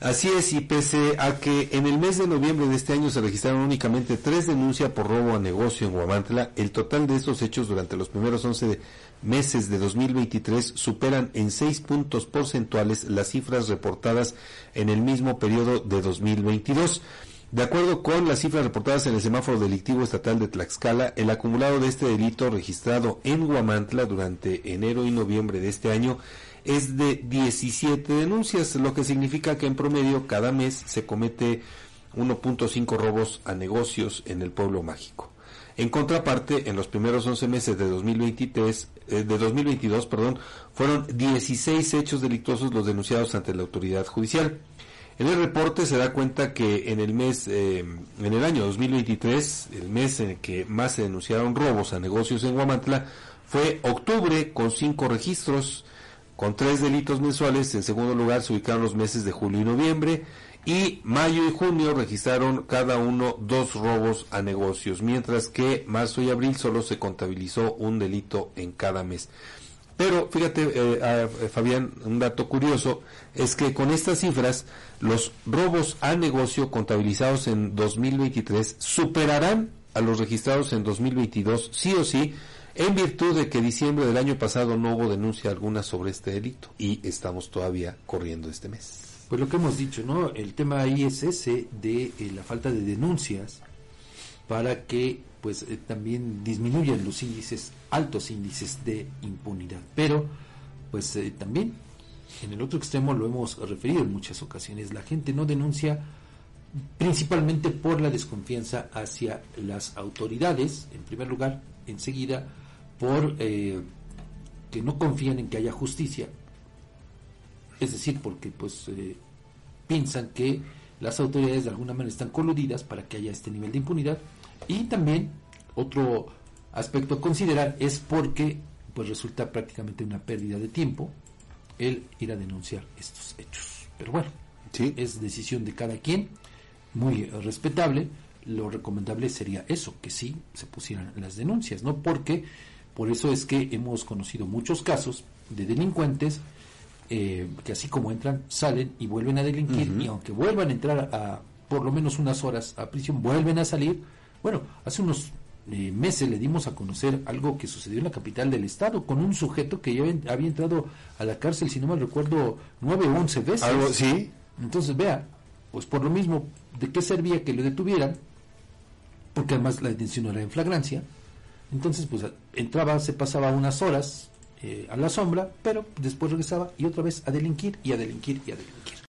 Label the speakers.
Speaker 1: Así es, y pese a que en el mes de noviembre de este año se registraron únicamente tres denuncias por robo a negocio en Guamantla, el total de estos hechos durante los primeros 11 meses de 2023 superan en seis puntos porcentuales las cifras reportadas en el mismo periodo de 2022. De acuerdo con las cifras reportadas en el semáforo delictivo estatal de Tlaxcala, el acumulado de este delito registrado en Guamantla durante enero y noviembre de este año es de 17 denuncias, lo que significa que en promedio cada mes se comete 1.5 robos a negocios en el pueblo mágico. En contraparte, en los primeros 11 meses de 2023, eh, de 2022, perdón, fueron 16 hechos delictuosos los denunciados ante la autoridad judicial. En el reporte se da cuenta que en el mes, eh, en el año 2023, el mes en el que más se denunciaron robos a negocios en Guamantla, fue octubre con cinco registros, con tres delitos mensuales. En segundo lugar se ubicaron los meses de julio y noviembre. Y mayo y junio registraron cada uno dos robos a negocios, mientras que marzo y abril solo se contabilizó un delito en cada mes. Pero fíjate, eh, Fabián, un dato curioso es que con estas cifras, los robos a negocio contabilizados en 2023 superarán a los registrados en 2022, sí o sí, en virtud de que diciembre del año pasado no hubo denuncia alguna sobre este delito y estamos todavía corriendo este mes.
Speaker 2: Pues lo que hemos dicho, ¿no? El tema ahí es ese de eh, la falta de denuncias para que pues eh, también disminuyan los índices, altos índices de impunidad. Pero pues eh, también en el otro extremo lo hemos referido en muchas ocasiones, la gente no denuncia principalmente por la desconfianza hacia las autoridades, en primer lugar, enseguida por eh, que no confían en que haya justicia, es decir, porque pues eh, piensan que las autoridades de alguna manera están coludidas para que haya este nivel de impunidad y también otro aspecto a considerar es porque pues resulta prácticamente una pérdida de tiempo el ir a denunciar estos hechos. Pero bueno, ¿Sí? es decisión de cada quien, muy respetable. Lo recomendable sería eso, que sí se pusieran las denuncias, ¿no? Porque por eso es que hemos conocido muchos casos de delincuentes eh, que así como entran, salen y vuelven a delinquir y aunque vuelvan a entrar a por lo menos unas horas a prisión, vuelven a salir. Bueno, hace unos eh, meses le dimos a conocer algo que sucedió en la capital del estado con un sujeto que ya había entrado a la cárcel, si no mal recuerdo, nueve o once veces.
Speaker 1: ¿Algo, sí?
Speaker 2: Entonces, vea, pues por lo mismo, ¿de qué servía que lo detuvieran? Porque además la detención era en flagrancia entonces, pues entraba, se pasaba unas horas eh, a la sombra, pero después regresaba y otra vez a delinquir y a delinquir y a delinquir.